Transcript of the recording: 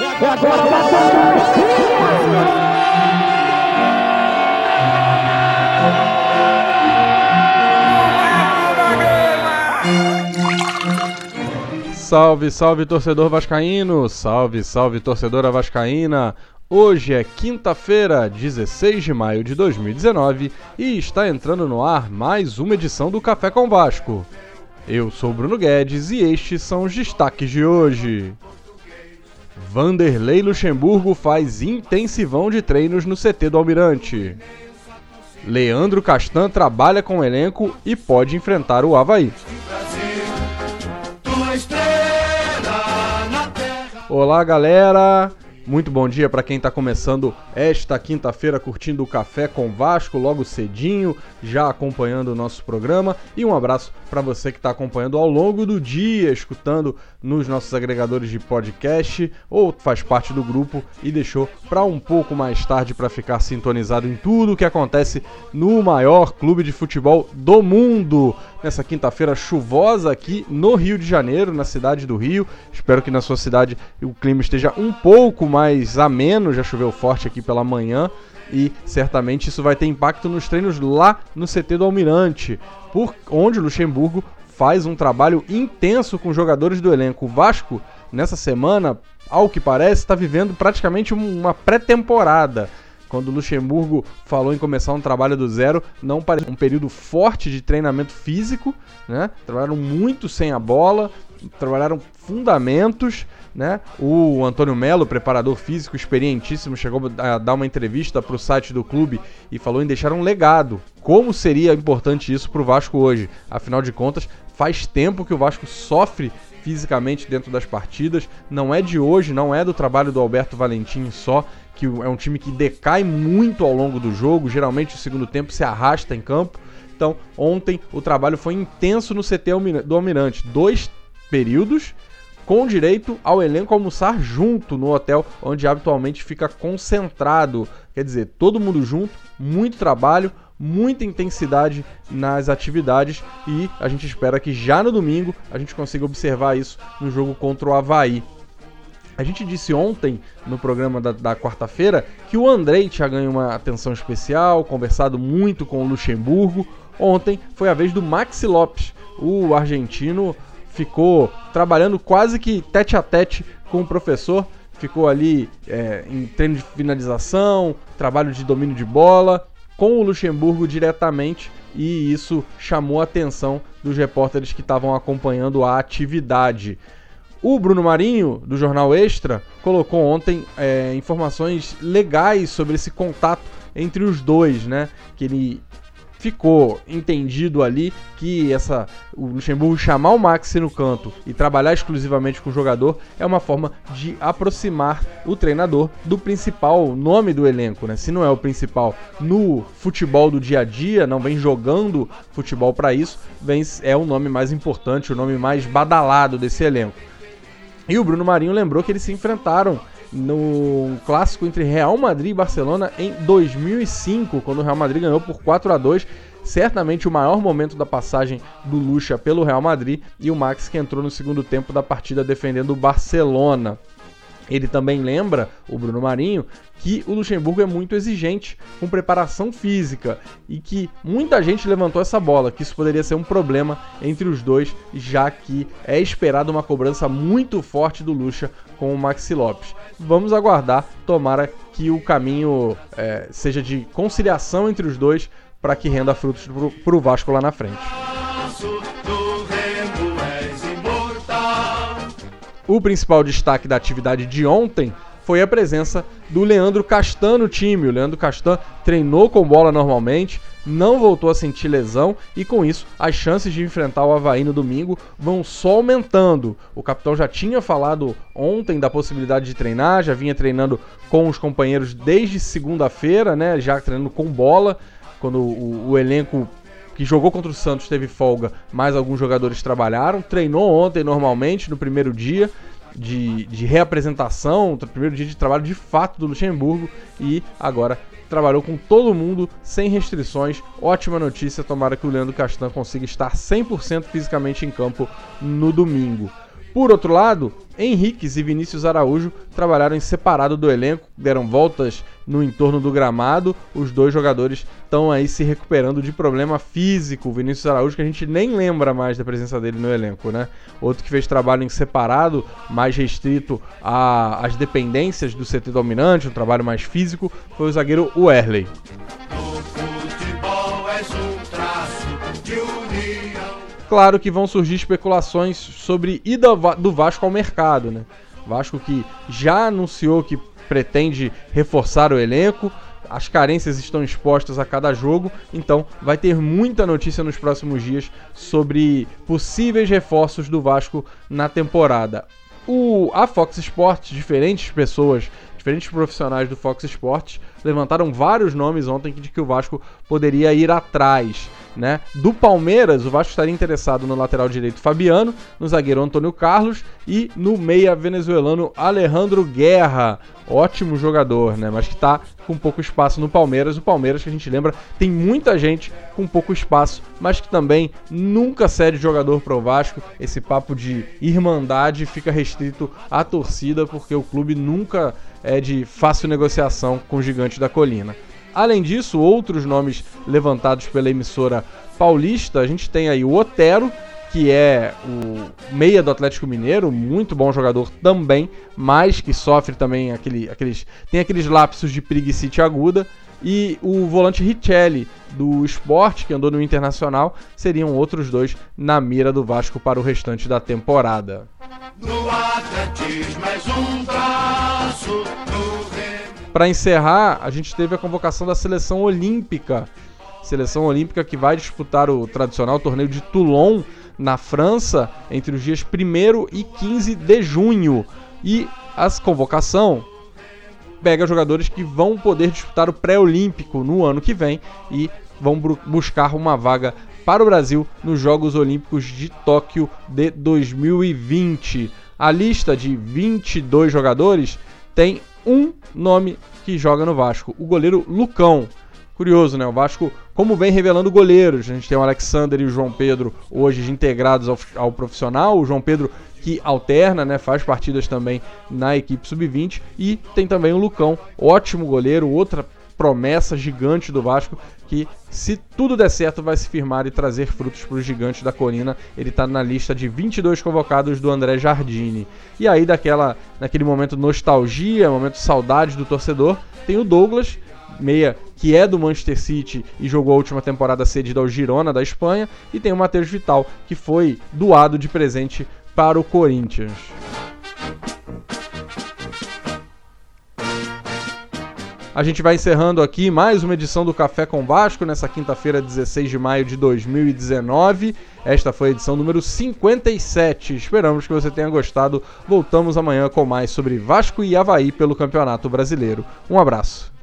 É agora, Salve, salve torcedor vascaíno! Salve, salve torcedora vascaína! Hoje é quinta-feira, 16 de maio de 2019 e está entrando no ar mais uma edição do Café com Vasco. Eu sou Bruno Guedes e estes são os destaques de hoje. Vanderlei Luxemburgo faz intensivão de treinos no CT do Almirante. Leandro Castan trabalha com o elenco e pode enfrentar o Havaí. Olá, galera! Muito bom dia para quem está começando esta quinta-feira curtindo o Café com Vasco logo cedinho, já acompanhando o nosso programa. E um abraço para você que está acompanhando ao longo do dia, escutando nos nossos agregadores de podcast ou faz parte do grupo e deixou para um pouco mais tarde para ficar sintonizado em tudo o que acontece no maior clube de futebol do mundo. Nessa quinta-feira chuvosa aqui no Rio de Janeiro, na cidade do Rio. Espero que na sua cidade o clima esteja um pouco mais ameno, já choveu forte aqui pela manhã e certamente isso vai ter impacto nos treinos lá no CT do Almirante, por onde o Luxemburgo faz um trabalho intenso com jogadores do elenco. O Vasco, nessa semana, ao que parece, está vivendo praticamente uma pré-temporada. Quando o Luxemburgo falou em começar um trabalho do zero, não parece um período forte de treinamento físico, né? Trabalharam muito sem a bola, trabalharam fundamentos, né? O Antônio Melo, preparador físico experientíssimo, chegou a dar uma entrevista para o site do clube e falou em deixar um legado. Como seria importante isso para o Vasco hoje? Afinal de contas, faz tempo que o Vasco sofre fisicamente dentro das partidas. Não é de hoje, não é do trabalho do Alberto Valentim só, que é um time que decai muito ao longo do jogo. Geralmente o segundo tempo se arrasta em campo. Então, ontem o trabalho foi intenso no CT do Almirante. Dois períodos com direito ao elenco almoçar junto no hotel onde habitualmente fica concentrado. Quer dizer, todo mundo junto, muito trabalho, muita intensidade nas atividades e a gente espera que já no domingo a gente consiga observar isso no jogo contra o Havaí. A gente disse ontem no programa da, da quarta-feira que o Andrei tinha ganho uma atenção especial, conversado muito com o Luxemburgo. Ontem foi a vez do Maxi Lopes, o argentino ficou trabalhando quase que tete a tete com o professor, ficou ali é, em treino de finalização, trabalho de domínio de bola, com o Luxemburgo diretamente, e isso chamou a atenção dos repórteres que estavam acompanhando a atividade. O Bruno Marinho, do Jornal Extra, colocou ontem é, informações legais sobre esse contato entre os dois, né? Que ele ficou entendido ali que essa o Luxemburgo chamar o Maxi no canto e trabalhar exclusivamente com o jogador é uma forma de aproximar o treinador do principal nome do elenco, né? Se não é o principal no futebol do dia a dia, não vem jogando futebol para isso, vem é o nome mais importante, o nome mais badalado desse elenco. E o Bruno Marinho lembrou que eles se enfrentaram no clássico entre Real Madrid e Barcelona em 2005, quando o Real Madrid ganhou por 4 a 2 certamente o maior momento da passagem do Lucha pelo Real Madrid e o Max que entrou no segundo tempo da partida defendendo o Barcelona. Ele também lembra, o Bruno Marinho, que o Luxemburgo é muito exigente com preparação física e que muita gente levantou essa bola, que isso poderia ser um problema entre os dois, já que é esperado uma cobrança muito forte do Lucha com o Maxi Lopes. Vamos aguardar, tomara que o caminho é, seja de conciliação entre os dois para que renda frutos para o Vasco lá na frente. O principal destaque da atividade de ontem foi a presença do Leandro Castan no time. O Leandro Castan treinou com bola normalmente, não voltou a sentir lesão e com isso as chances de enfrentar o Havaí no domingo vão só aumentando. O capitão já tinha falado ontem da possibilidade de treinar, já vinha treinando com os companheiros desde segunda-feira, né? Já treinando com bola, quando o, o elenco que jogou contra o Santos teve folga, mas alguns jogadores trabalharam. Treinou ontem normalmente, no primeiro dia de, de reapresentação, primeiro dia de trabalho de fato do Luxemburgo e agora trabalhou com todo mundo sem restrições. Ótima notícia, tomara que o Leandro Castan consiga estar 100% fisicamente em campo no domingo. Por outro lado, Henriques e Vinícius Araújo trabalharam em separado do elenco, deram voltas no entorno do gramado. Os dois jogadores estão aí se recuperando de problema físico. O Vinícius Araújo, que a gente nem lembra mais da presença dele no elenco, né? Outro que fez trabalho em separado, mais restrito às dependências do CT dominante, um trabalho mais físico, foi o zagueiro Werley. Claro que vão surgir especulações sobre ida do Vasco ao mercado, né? Vasco que já anunciou que pretende reforçar o elenco, as carências estão expostas a cada jogo, então vai ter muita notícia nos próximos dias sobre possíveis reforços do Vasco na temporada. O, a Fox Sports, diferentes pessoas, diferentes profissionais do Fox Sports levantaram vários nomes ontem de que o Vasco poderia ir atrás. Né? Do Palmeiras, o Vasco estaria interessado no lateral direito Fabiano, no zagueiro Antônio Carlos e no meia venezuelano Alejandro Guerra. Ótimo jogador, né? Mas que está com pouco espaço no Palmeiras. O Palmeiras, que a gente lembra, tem muita gente com pouco espaço, mas que também nunca cede jogador para o Vasco. Esse papo de irmandade fica restrito à torcida, porque o clube nunca é de fácil negociação com o gigante da colina. Além disso, outros nomes levantados pela emissora paulista, a gente tem aí o Otero, que é o meia do Atlético Mineiro, muito bom jogador também, mas que sofre também aquele, aqueles tem aqueles lapsos de preguiça aguda. E o volante Richelli, do esporte, que andou no Internacional, seriam outros dois na mira do Vasco para o restante da temporada. No atletismo és um traço, para encerrar, a gente teve a convocação da seleção olímpica. Seleção olímpica que vai disputar o tradicional torneio de Toulon, na França, entre os dias 1 e 15 de junho. E a convocação pega jogadores que vão poder disputar o pré-olímpico no ano que vem e vão buscar uma vaga para o Brasil nos Jogos Olímpicos de Tóquio de 2020. A lista de 22 jogadores tem um nome que joga no Vasco, o goleiro Lucão. Curioso, né? O Vasco, como vem revelando goleiros, a gente tem o Alexander e o João Pedro hoje integrados ao, ao profissional, o João Pedro que alterna, né, faz partidas também na equipe sub-20 e tem também o Lucão, ótimo goleiro, outra promessa gigante do Vasco que, se tudo der certo, vai se firmar e trazer frutos para o gigante da Colina. Ele está na lista de 22 convocados do André Jardine. E aí, daquela, naquele momento nostalgia, momento saudade do torcedor, tem o Douglas, meia que é do Manchester City e jogou a última temporada cedida ao Girona da Espanha, e tem o Matheus Vital, que foi doado de presente para o Corinthians. A gente vai encerrando aqui mais uma edição do Café com Vasco nessa quinta-feira, 16 de maio de 2019. Esta foi a edição número 57. Esperamos que você tenha gostado. Voltamos amanhã com mais sobre Vasco e Havaí pelo Campeonato Brasileiro. Um abraço.